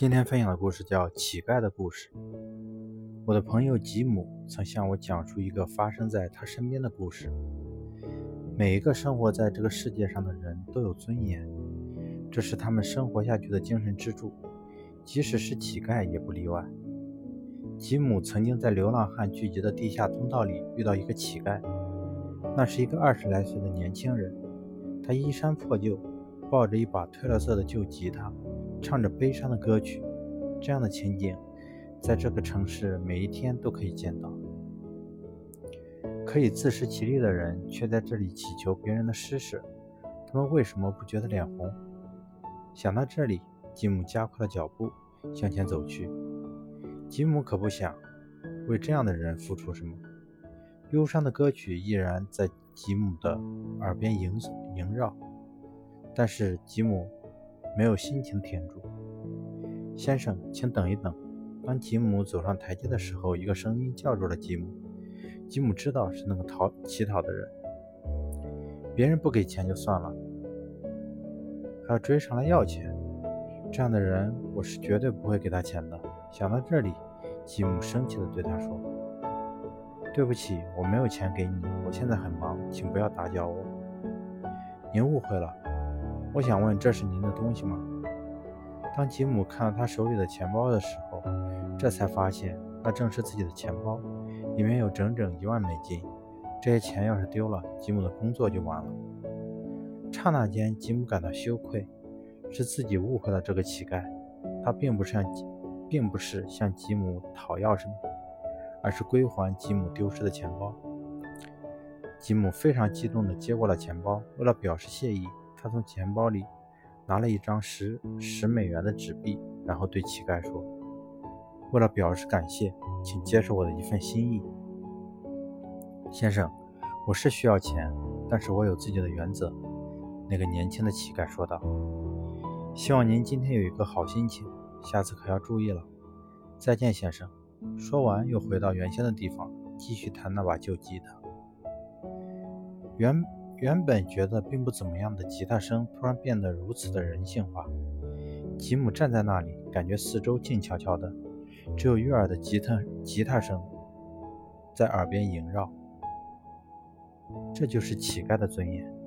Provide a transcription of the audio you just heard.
今天分享的故事叫《乞丐的故事》。我的朋友吉姆曾向我讲述一个发生在他身边的故事。每一个生活在这个世界上的人都有尊严，这是他们生活下去的精神支柱，即使是乞丐也不例外。吉姆曾经在流浪汉聚集的地下通道里遇到一个乞丐，那是一个二十来岁的年轻人，他衣衫破旧，抱着一把褪了色的旧吉他。唱着悲伤的歌曲，这样的情景，在这个城市每一天都可以见到。可以自食其力的人，却在这里乞求别人的施舍，他们为什么不觉得脸红？想到这里，吉姆加快了脚步向前走去。吉姆可不想为这样的人付出什么。忧伤的歌曲依然在吉姆的耳边萦萦绕，但是吉姆。没有心情停住，先生，请等一等。当吉姆走上台阶的时候，一个声音叫住了吉姆。吉姆知道是那个讨乞讨的人。别人不给钱就算了，还要追上来要钱，这样的人我是绝对不会给他钱的。想到这里，吉姆生气地对他说：“对不起，我没有钱给你，我现在很忙，请不要打搅我。您误会了。”我想问，这是您的东西吗？当吉姆看到他手里的钱包的时候，这才发现那正是自己的钱包，里面有整整一万美金。这些钱要是丢了，吉姆的工作就完了。刹那间，吉姆感到羞愧，是自己误会了这个乞丐。他并不是向，并不是向吉姆讨要什么，而是归还吉姆丢失的钱包。吉姆非常激动地接过了钱包，为了表示谢意。他从钱包里拿了一张十十美元的纸币，然后对乞丐说：“为了表示感谢，请接受我的一份心意，先生，我是需要钱，但是我有自己的原则。”那个年轻的乞丐说道：“希望您今天有一个好心情，下次可要注意了。再见，先生。”说完，又回到原先的地方，继续弹那把旧吉他。原。原本觉得并不怎么样的吉他声，突然变得如此的人性化。吉姆站在那里，感觉四周静悄悄的，只有悦耳的吉他吉他声在耳边萦绕。这就是乞丐的尊严。